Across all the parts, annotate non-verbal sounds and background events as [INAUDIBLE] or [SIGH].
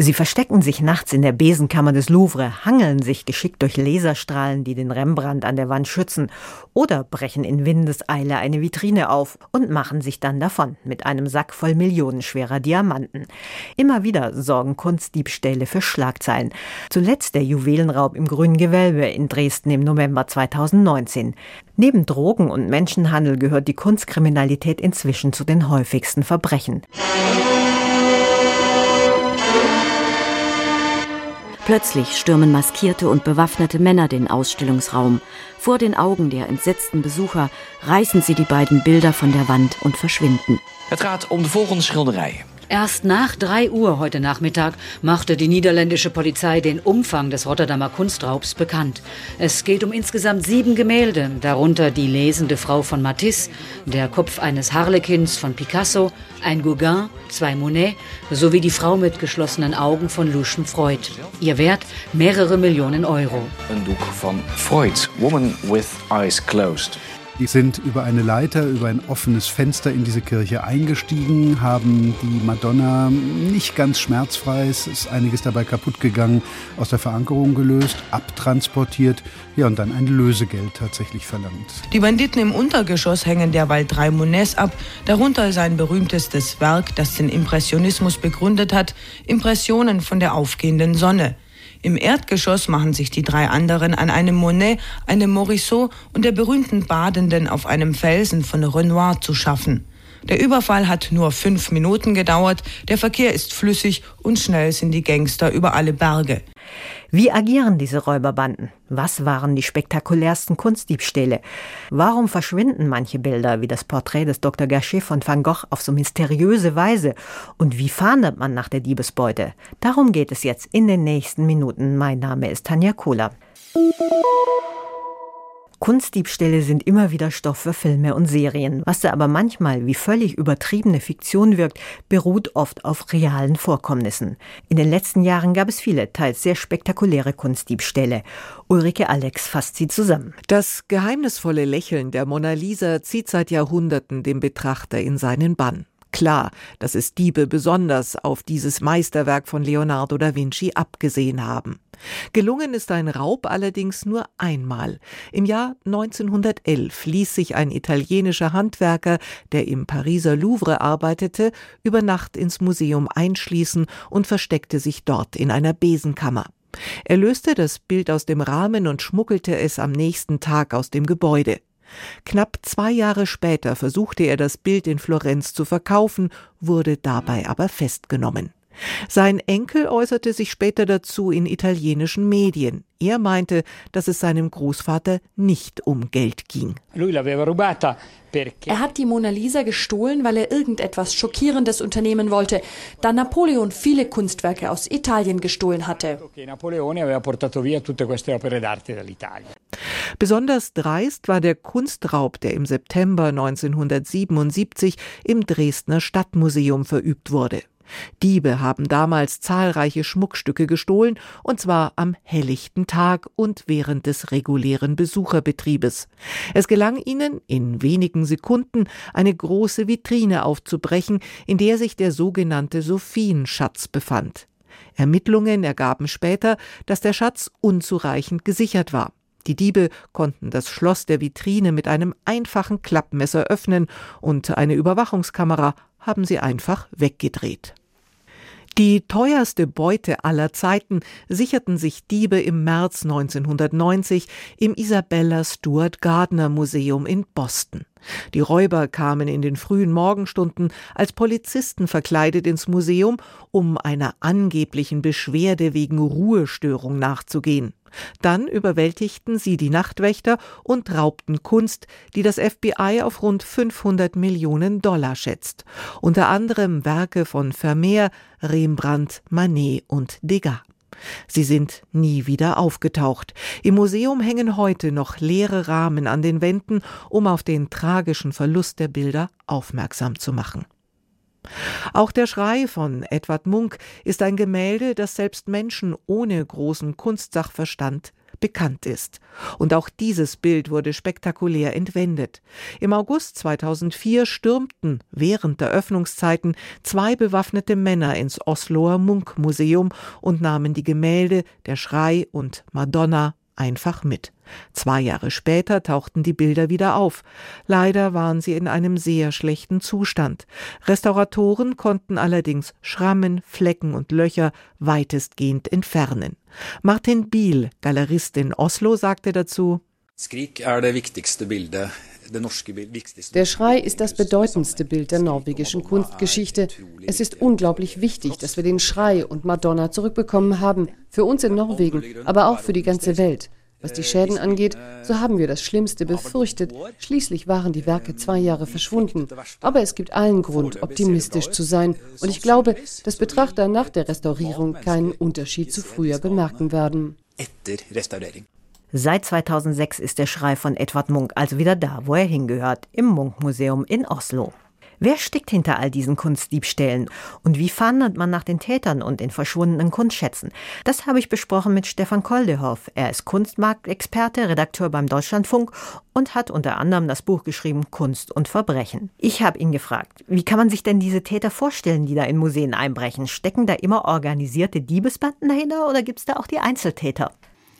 Sie verstecken sich nachts in der Besenkammer des Louvre, hangeln sich geschickt durch Laserstrahlen, die den Rembrandt an der Wand schützen, oder brechen in Windeseile eine Vitrine auf und machen sich dann davon mit einem Sack voll millionenschwerer Diamanten. Immer wieder sorgen Kunstdiebstähle für Schlagzeilen. Zuletzt der Juwelenraub im Grünen Gewölbe in Dresden im November 2019. Neben Drogen und Menschenhandel gehört die Kunstkriminalität inzwischen zu den häufigsten Verbrechen. Plötzlich stürmen maskierte und bewaffnete Männer den Ausstellungsraum. Vor den Augen der entsetzten Besucher reißen sie die beiden Bilder von der Wand und verschwinden. Het gaat om de volgende schilderij. Erst nach drei Uhr heute Nachmittag machte die niederländische Polizei den Umfang des Rotterdamer Kunstraubs bekannt. Es geht um insgesamt sieben Gemälde, darunter die lesende Frau von Matisse, der Kopf eines Harlekins von Picasso, ein Gauguin, zwei Monet sowie die Frau mit geschlossenen Augen von Lucian Freud. Ihr Wert mehrere Millionen Euro. Een doek van Freud, Woman with Eyes Closed. Die sind über eine Leiter, über ein offenes Fenster in diese Kirche eingestiegen, haben die Madonna nicht ganz schmerzfrei, es ist einiges dabei kaputt gegangen, aus der Verankerung gelöst, abtransportiert, ja und dann ein Lösegeld tatsächlich verlangt. Die Banditen im Untergeschoss hängen derweil drei Monets ab, darunter sein berühmtestes Werk, das den Impressionismus begründet hat, Impressionen von der aufgehenden Sonne. Im Erdgeschoss machen sich die drei anderen an einem Monet, einem Morisot und der berühmten Badenden auf einem Felsen von Renoir zu schaffen. Der Überfall hat nur fünf Minuten gedauert, der Verkehr ist flüssig und schnell sind die Gangster über alle Berge. Wie agieren diese Räuberbanden? Was waren die spektakulärsten Kunstdiebstähle? Warum verschwinden manche Bilder, wie das Porträt des Dr. Gachet von Van Gogh, auf so mysteriöse Weise? Und wie fahndet man nach der Diebesbeute? Darum geht es jetzt in den nächsten Minuten. Mein Name ist Tanja Kohler. Kunstdiebstähle sind immer wieder Stoff für Filme und Serien. Was da aber manchmal wie völlig übertriebene Fiktion wirkt, beruht oft auf realen Vorkommnissen. In den letzten Jahren gab es viele, teils sehr spektakuläre Kunstdiebstähle. Ulrike Alex fasst sie zusammen. Das geheimnisvolle Lächeln der Mona Lisa zieht seit Jahrhunderten den Betrachter in seinen Bann. Klar, dass es Diebe besonders auf dieses Meisterwerk von Leonardo da Vinci abgesehen haben. Gelungen ist ein Raub allerdings nur einmal. Im Jahr 1911 ließ sich ein italienischer Handwerker, der im Pariser Louvre arbeitete, über Nacht ins Museum einschließen und versteckte sich dort in einer Besenkammer. Er löste das Bild aus dem Rahmen und schmuggelte es am nächsten Tag aus dem Gebäude. Knapp zwei Jahre später versuchte er das Bild in Florenz zu verkaufen, wurde dabei aber festgenommen. Sein Enkel äußerte sich später dazu in italienischen Medien. Er meinte, dass es seinem Großvater nicht um Geld ging. Er hat die Mona Lisa gestohlen, weil er irgendetwas Schockierendes unternehmen wollte, da Napoleon viele Kunstwerke aus Italien gestohlen hatte. Besonders dreist war der Kunstraub, der im September 1977 im Dresdner Stadtmuseum verübt wurde. Diebe haben damals zahlreiche Schmuckstücke gestohlen, und zwar am helllichten Tag und während des regulären Besucherbetriebes. Es gelang ihnen, in wenigen Sekunden eine große Vitrine aufzubrechen, in der sich der sogenannte Sophienschatz befand. Ermittlungen ergaben später, dass der Schatz unzureichend gesichert war. Die Diebe konnten das Schloss der Vitrine mit einem einfachen Klappmesser öffnen und eine Überwachungskamera haben sie einfach weggedreht. Die teuerste Beute aller Zeiten sicherten sich Diebe im März 1990 im Isabella Stuart Gardner Museum in Boston. Die Räuber kamen in den frühen Morgenstunden als Polizisten verkleidet ins Museum, um einer angeblichen Beschwerde wegen Ruhestörung nachzugehen. Dann überwältigten sie die Nachtwächter und raubten Kunst, die das FBI auf rund 500 Millionen Dollar schätzt. Unter anderem Werke von Vermeer, Rembrandt, Manet und Degas. Sie sind nie wieder aufgetaucht. Im Museum hängen heute noch leere Rahmen an den Wänden, um auf den tragischen Verlust der Bilder aufmerksam zu machen. Auch der Schrei von Edward Munk ist ein Gemälde, das selbst Menschen ohne großen Kunstsachverstand bekannt ist. Und auch dieses Bild wurde spektakulär entwendet. Im August 2004 stürmten während der Öffnungszeiten zwei bewaffnete Männer ins Osloer Munch-Museum und nahmen die Gemälde Der Schrei und Madonna einfach mit. Zwei Jahre später tauchten die Bilder wieder auf. Leider waren sie in einem sehr schlechten Zustand. Restauratoren konnten allerdings Schrammen, Flecken und Löcher weitestgehend entfernen. Martin Biel, Galerist in Oslo, sagte dazu, der Schrei ist das bedeutendste Bild der norwegischen Kunstgeschichte. Es ist unglaublich wichtig, dass wir den Schrei und Madonna zurückbekommen haben, für uns in Norwegen, aber auch für die ganze Welt. Was die Schäden angeht, so haben wir das Schlimmste befürchtet. Schließlich waren die Werke zwei Jahre verschwunden. Aber es gibt allen Grund, optimistisch zu sein. Und ich glaube, dass Betrachter nach der Restaurierung keinen Unterschied zu früher bemerken werden. Seit 2006 ist der Schrei von Edward Munk also wieder da, wo er hingehört, im Munk-Museum in Oslo. Wer steckt hinter all diesen Kunstdiebstählen und wie fahndet man nach den Tätern und den verschwundenen Kunstschätzen? Das habe ich besprochen mit Stefan Koldehoff. Er ist Kunstmarktexperte, Redakteur beim Deutschlandfunk und hat unter anderem das Buch geschrieben Kunst und Verbrechen. Ich habe ihn gefragt, wie kann man sich denn diese Täter vorstellen, die da in Museen einbrechen? Stecken da immer organisierte Diebesbanden dahinter oder gibt es da auch die Einzeltäter?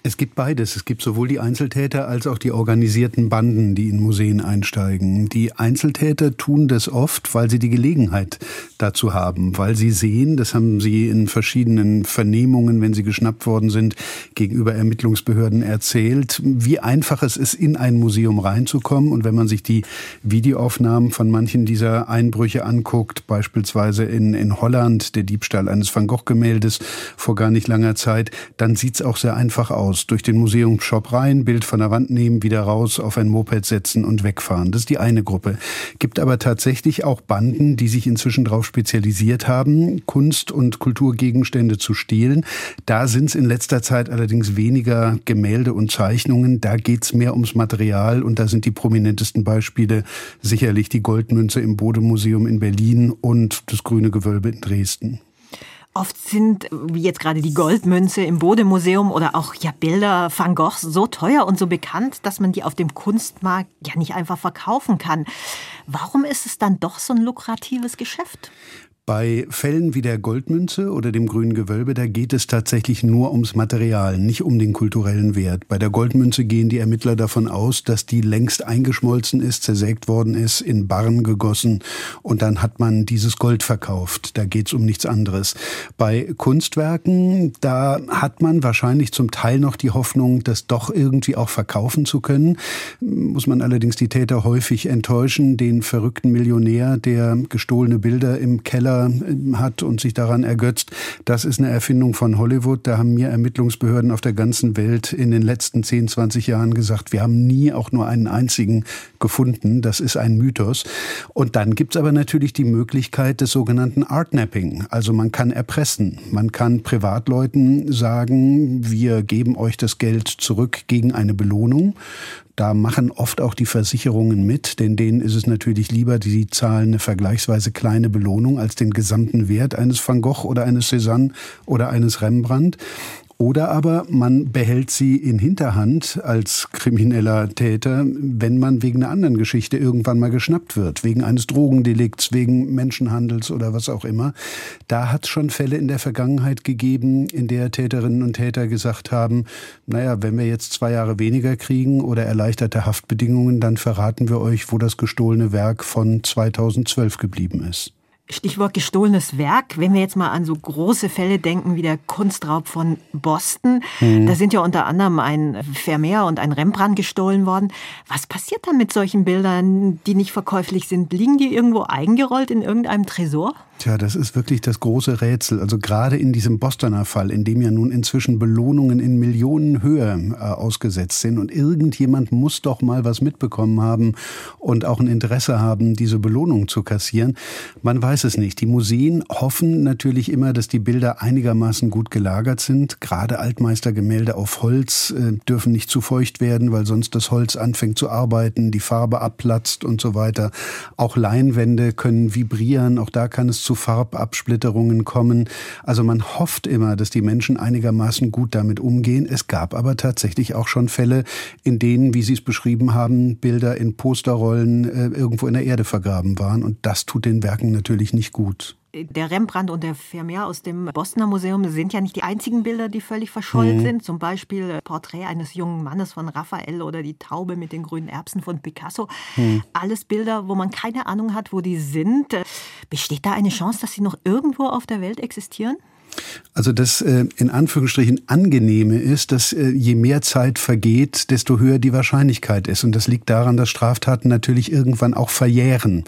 Es gibt beides. Es gibt sowohl die Einzeltäter als auch die organisierten Banden, die in Museen einsteigen. Die Einzeltäter tun das oft, weil sie die Gelegenheit dazu haben, weil sie sehen, das haben sie in verschiedenen Vernehmungen, wenn sie geschnappt worden sind, gegenüber Ermittlungsbehörden erzählt, wie einfach es ist, in ein Museum reinzukommen. Und wenn man sich die Videoaufnahmen von manchen dieser Einbrüche anguckt, beispielsweise in, in Holland, der Diebstahl eines Van Gogh-Gemäldes vor gar nicht langer Zeit, dann sieht es auch sehr einfach aus durch den Museumsshop rein, Bild von der Wand nehmen, wieder raus, auf ein Moped setzen und wegfahren. Das ist die eine Gruppe. Gibt aber tatsächlich auch Banden, die sich inzwischen darauf spezialisiert haben, Kunst- und Kulturgegenstände zu stehlen. Da sind es in letzter Zeit allerdings weniger Gemälde und Zeichnungen. Da geht es mehr ums Material und da sind die prominentesten Beispiele sicherlich die Goldmünze im Bodemuseum in Berlin und das Grüne Gewölbe in Dresden. Oft sind, wie jetzt gerade die Goldmünze im Bodemuseum oder auch ja Bilder Van Goghs so teuer und so bekannt, dass man die auf dem Kunstmarkt ja nicht einfach verkaufen kann. Warum ist es dann doch so ein lukratives Geschäft? Bei Fällen wie der Goldmünze oder dem grünen Gewölbe, da geht es tatsächlich nur ums Material, nicht um den kulturellen Wert. Bei der Goldmünze gehen die Ermittler davon aus, dass die längst eingeschmolzen ist, zersägt worden ist, in Barren gegossen und dann hat man dieses Gold verkauft. Da geht es um nichts anderes. Bei Kunstwerken, da hat man wahrscheinlich zum Teil noch die Hoffnung, das doch irgendwie auch verkaufen zu können. Muss man allerdings die Täter häufig enttäuschen. Den verrückten Millionär, der gestohlene Bilder im Keller äh, hat und sich daran ergötzt, das ist eine Erfindung von Hollywood. Da haben mir Ermittlungsbehörden auf der ganzen Welt in den letzten 10, 20 Jahren gesagt, wir haben nie auch nur einen einzigen gefunden. Das ist ein Mythos. Und dann gibt's aber natürlich die Möglichkeit des sogenannten Artnapping. Also man kann erpressen. Man kann Privatleuten sagen, wir geben euch das Geld zurück gegen eine Belohnung. Da machen oft auch die Versicherungen mit, denn denen ist es natürlich lieber, die zahlen eine vergleichsweise kleine Belohnung als den gesamten Wert eines Van Gogh oder eines Cézanne oder eines Rembrandt. Oder aber man behält sie in Hinterhand als krimineller Täter, wenn man wegen einer anderen Geschichte irgendwann mal geschnappt wird, wegen eines Drogendelikts, wegen Menschenhandels oder was auch immer. Da hat es schon Fälle in der Vergangenheit gegeben, in der Täterinnen und Täter gesagt haben, naja, wenn wir jetzt zwei Jahre weniger kriegen oder erleichterte Haftbedingungen, dann verraten wir euch, wo das gestohlene Werk von 2012 geblieben ist. Stichwort gestohlenes Werk. Wenn wir jetzt mal an so große Fälle denken wie der Kunstraub von Boston, mhm. da sind ja unter anderem ein Vermeer und ein Rembrandt gestohlen worden. Was passiert dann mit solchen Bildern, die nicht verkäuflich sind? Liegen die irgendwo eingerollt in irgendeinem Tresor? Tja, das ist wirklich das große Rätsel. Also gerade in diesem Bostoner Fall, in dem ja nun inzwischen Belohnungen in Millionenhöhe äh, ausgesetzt sind und irgendjemand muss doch mal was mitbekommen haben und auch ein Interesse haben, diese Belohnung zu kassieren. Man weiß es nicht. Die Museen hoffen natürlich immer, dass die Bilder einigermaßen gut gelagert sind. Gerade Altmeistergemälde auf Holz äh, dürfen nicht zu feucht werden, weil sonst das Holz anfängt zu arbeiten, die Farbe abplatzt und so weiter. Auch Leinwände können vibrieren. Auch da kann es zu Farbabsplitterungen kommen. Also man hofft immer, dass die Menschen einigermaßen gut damit umgehen. Es gab aber tatsächlich auch schon Fälle, in denen, wie Sie es beschrieben haben, Bilder in Posterrollen äh, irgendwo in der Erde vergraben waren. Und das tut den Werken natürlich nicht gut der Rembrandt und der Vermeer aus dem Bostoner Museum sind ja nicht die einzigen Bilder, die völlig verschollen mhm. sind. Zum Beispiel äh, Porträt eines jungen Mannes von Raphael oder die Taube mit den grünen Erbsen von Picasso. Mhm. Alles Bilder, wo man keine Ahnung hat, wo die sind. Äh, besteht da eine Chance, dass sie noch irgendwo auf der Welt existieren? Also das äh, in Anführungsstrichen angenehme ist, dass äh, je mehr Zeit vergeht, desto höher die Wahrscheinlichkeit ist. Und das liegt daran, dass Straftaten natürlich irgendwann auch verjähren.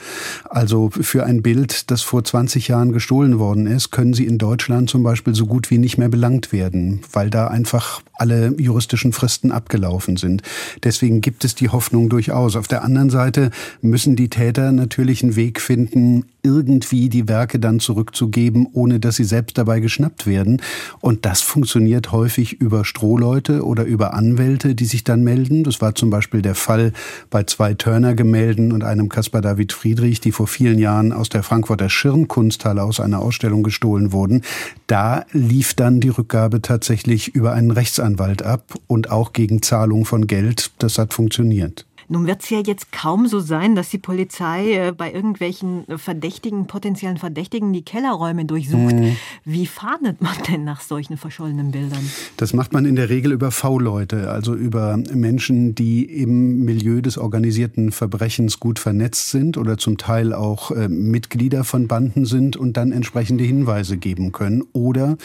Also für ein Bild, das vor 20 Jahren gestohlen worden ist, können sie in Deutschland zum Beispiel so gut wie nicht mehr belangt werden, weil da einfach alle juristischen Fristen abgelaufen sind. Deswegen gibt es die Hoffnung durchaus. Auf der anderen Seite müssen die Täter natürlich einen Weg finden, irgendwie die Werke dann zurückzugeben, ohne dass sie selbst dabei geschnappt werden. Und das funktioniert häufig über Strohleute oder über Anwälte, die sich dann melden. Das war zum Beispiel der Fall bei zwei Turner-Gemälden und einem Caspar David Friedrich, die vor vielen Jahren aus der Frankfurter Schirnkunsthalle aus einer Ausstellung gestohlen wurden. Da lief dann die Rückgabe tatsächlich über einen Rechtsanwalt ab und auch gegen Zahlung von Geld. Das hat funktioniert. Nun wird es ja jetzt kaum so sein, dass die Polizei äh, bei irgendwelchen Verdächtigen, potenziellen Verdächtigen die Kellerräume durchsucht. Mhm. Wie fahndet man denn nach solchen verschollenen Bildern? Das macht man in der Regel über V-Leute, also über Menschen, die im Milieu des organisierten Verbrechens gut vernetzt sind oder zum Teil auch äh, Mitglieder von Banden sind und dann entsprechende Hinweise geben können. Oder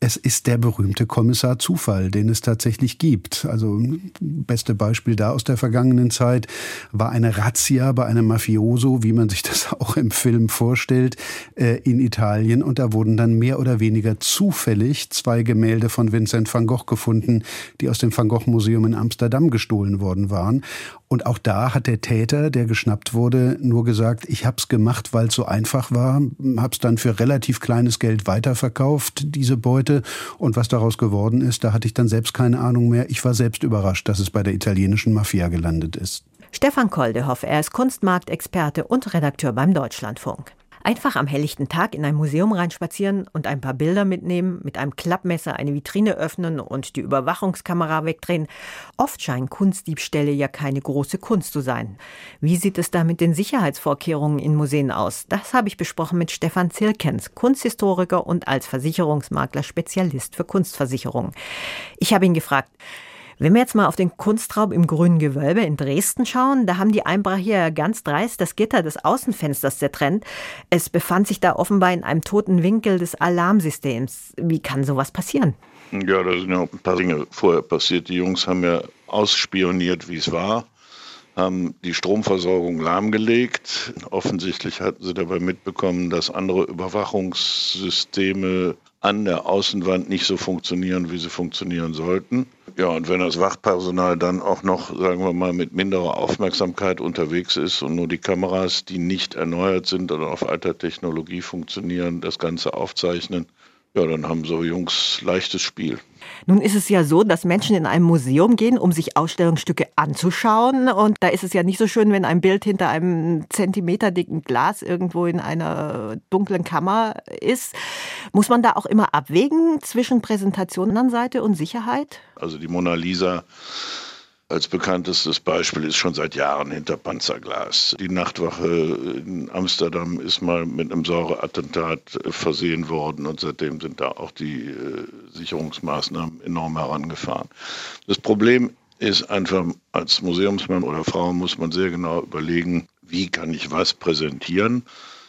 es ist der berühmte Kommissar Zufall, den es tatsächlich gibt. Also beste Beispiel da aus der vergangenen Zeit Zeit war eine Razzia bei einem Mafioso, wie man sich das [LAUGHS] auch im Film vorstellt, äh, in Italien. Und da wurden dann mehr oder weniger zufällig zwei Gemälde von Vincent van Gogh gefunden, die aus dem Van Gogh Museum in Amsterdam gestohlen worden waren. Und auch da hat der Täter, der geschnappt wurde, nur gesagt, ich habe es gemacht, weil es so einfach war, habe es dann für relativ kleines Geld weiterverkauft, diese Beute. Und was daraus geworden ist, da hatte ich dann selbst keine Ahnung mehr. Ich war selbst überrascht, dass es bei der italienischen Mafia gelandet ist. Stefan Koldehoff, er ist Kunstmarktexperte und Redakteur beim Deutschlandfunk. Einfach am helllichten Tag in ein Museum reinspazieren und ein paar Bilder mitnehmen, mit einem Klappmesser eine Vitrine öffnen und die Überwachungskamera wegdrehen. Oft scheinen Kunstdiebstähle ja keine große Kunst zu sein. Wie sieht es da mit den Sicherheitsvorkehrungen in Museen aus? Das habe ich besprochen mit Stefan Zirkens, Kunsthistoriker und als Versicherungsmakler Spezialist für Kunstversicherungen. Ich habe ihn gefragt, wenn wir jetzt mal auf den Kunstraub im Grünen Gewölbe in Dresden schauen, da haben die Einbrecher ganz dreist das Gitter des Außenfensters zertrennt. Es befand sich da offenbar in einem toten Winkel des Alarmsystems. Wie kann sowas passieren? Ja, da sind ja ein paar Dinge vorher passiert. Die Jungs haben ja ausspioniert, wie es war haben die Stromversorgung lahmgelegt. Offensichtlich hatten sie dabei mitbekommen, dass andere Überwachungssysteme an der Außenwand nicht so funktionieren, wie sie funktionieren sollten. Ja, und wenn das Wachpersonal dann auch noch, sagen wir mal, mit minderer Aufmerksamkeit unterwegs ist und nur die Kameras, die nicht erneuert sind oder auf alter Technologie funktionieren, das Ganze aufzeichnen, ja, dann haben so Jungs leichtes Spiel. Nun ist es ja so, dass Menschen in ein Museum gehen, um sich Ausstellungsstücke anzuschauen. Und da ist es ja nicht so schön, wenn ein Bild hinter einem zentimeterdicken Glas irgendwo in einer dunklen Kammer ist. Muss man da auch immer abwägen zwischen Präsentation an Seite und Sicherheit? Also die Mona Lisa als bekanntestes Beispiel ist schon seit Jahren hinter Panzerglas. Die Nachtwache in Amsterdam ist mal mit einem Säureattentat versehen worden und seitdem sind da auch die äh, Sicherungsmaßnahmen enorm herangefahren. Das Problem ist einfach, als Museumsmann oder Frau muss man sehr genau überlegen, wie kann ich was präsentieren.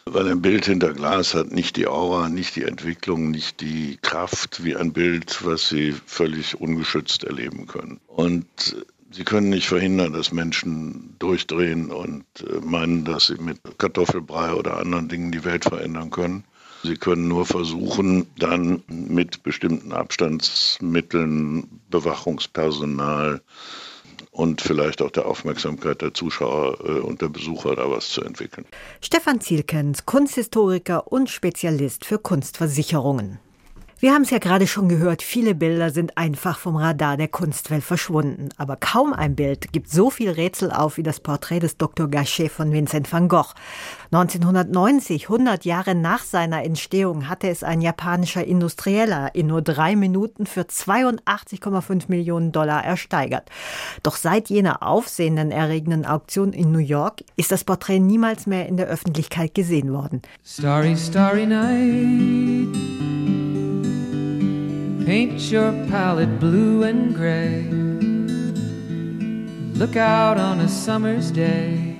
Weil ein Bild hinter Glas hat nicht die Aura, nicht die Entwicklung, nicht die Kraft wie ein Bild, was Sie völlig ungeschützt erleben können. Und Sie können nicht verhindern, dass Menschen durchdrehen und äh, meinen, dass sie mit Kartoffelbrei oder anderen Dingen die Welt verändern können. Sie können nur versuchen, dann mit bestimmten Abstandsmitteln, Bewachungspersonal und vielleicht auch der Aufmerksamkeit der Zuschauer äh, und der Besucher da was zu entwickeln. Stefan Zielkens, Kunsthistoriker und Spezialist für Kunstversicherungen. Wir haben es ja gerade schon gehört, viele Bilder sind einfach vom Radar der Kunstwelt verschwunden. Aber kaum ein Bild gibt so viel Rätsel auf wie das Porträt des Dr. Gachet von Vincent van Gogh. 1990, 100 Jahre nach seiner Entstehung, hatte es ein japanischer Industrieller in nur drei Minuten für 82,5 Millionen Dollar ersteigert. Doch seit jener aufsehenden erregenden Auktion in New York ist das Porträt niemals mehr in der Öffentlichkeit gesehen worden. Starry, starry night. Paint your palette blue and gray. Look out on a summer's day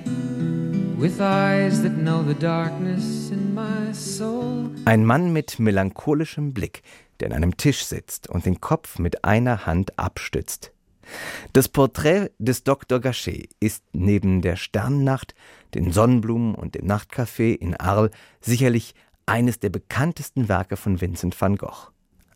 with eyes that know the darkness in my soul. Ein Mann mit melancholischem Blick, der an einem Tisch sitzt und den Kopf mit einer Hand abstützt. Das Porträt des Dr. Gachet ist neben der Sternnacht, den Sonnenblumen und dem Nachtcafé in Arles sicherlich eines der bekanntesten Werke von Vincent van Gogh.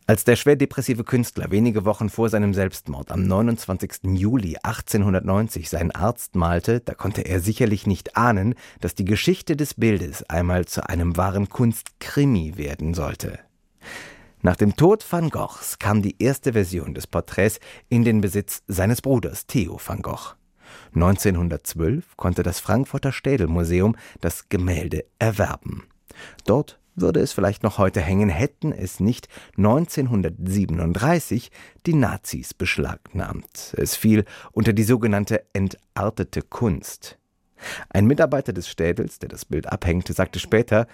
Als der schwer depressive Künstler wenige Wochen vor seinem Selbstmord am 29. Juli 1890 seinen Arzt malte, da konnte er sicherlich nicht ahnen, dass die Geschichte des Bildes einmal zu einem wahren Kunstkrimi werden sollte. Nach dem Tod van Goghs kam die erste Version des Porträts in den Besitz seines Bruders Theo van Gogh. 1912 konnte das Frankfurter Städelmuseum das Gemälde erwerben. Dort würde es vielleicht noch heute hängen, hätten es nicht 1937 die Nazis beschlagnahmt. Es fiel unter die sogenannte entartete Kunst. Ein Mitarbeiter des Städels, der das Bild abhängte, sagte später,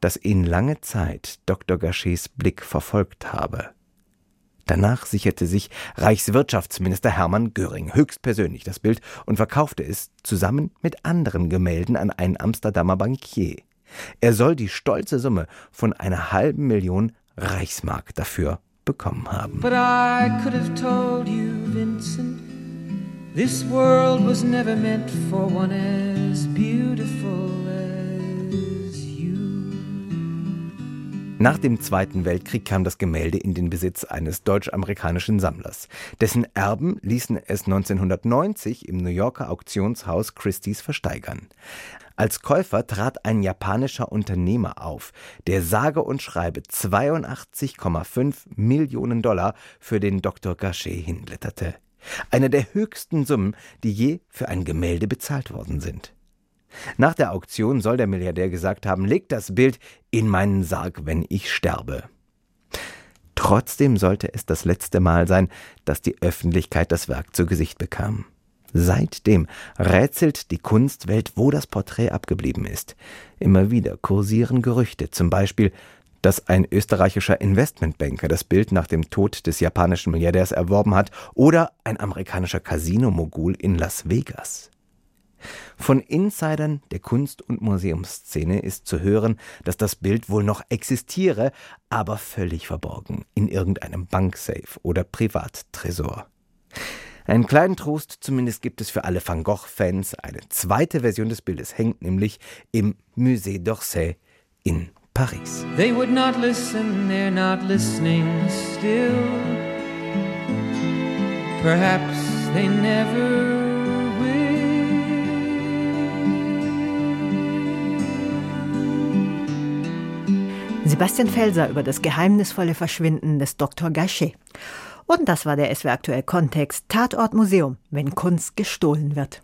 dass ihn lange Zeit Dr. Gachets Blick verfolgt habe. Danach sicherte sich Reichswirtschaftsminister Hermann Göring höchstpersönlich das Bild und verkaufte es zusammen mit anderen Gemälden an einen Amsterdamer Bankier. Er soll die stolze Summe von einer halben Million Reichsmark dafür bekommen haben. But I could have told you, Vincent, this world was never meant for one as beautiful as you. Nach dem Zweiten Weltkrieg kam das Gemälde in den Besitz eines deutsch-amerikanischen Sammlers. Dessen Erben ließen es 1990 im New Yorker Auktionshaus Christie's versteigern. Als Käufer trat ein japanischer Unternehmer auf, der sage und schreibe 82,5 Millionen Dollar für den Dr. Gachet hinblätterte. Eine der höchsten Summen, die je für ein Gemälde bezahlt worden sind. Nach der Auktion soll der Milliardär gesagt haben, legt das Bild in meinen Sarg, wenn ich sterbe. Trotzdem sollte es das letzte Mal sein, dass die Öffentlichkeit das Werk zu Gesicht bekam. Seitdem rätselt die Kunstwelt, wo das Porträt abgeblieben ist. Immer wieder kursieren Gerüchte, zum Beispiel, dass ein österreichischer Investmentbanker das Bild nach dem Tod des japanischen Milliardärs erworben hat oder ein amerikanischer Casino-Mogul in Las Vegas. Von Insidern der Kunst- und Museumsszene ist zu hören, dass das Bild wohl noch existiere, aber völlig verborgen in irgendeinem Banksafe oder Privattresor. Einen kleinen Trost zumindest gibt es für alle Van Gogh-Fans. Eine zweite Version des Bildes hängt nämlich im Musée d'Orsay in Paris. They would not listen, they're not listening still. Perhaps they never Sebastian Felser über das geheimnisvolle Verschwinden des Dr. Gachet. Und das war der SW Aktuell Kontext Tatort Museum, wenn Kunst gestohlen wird.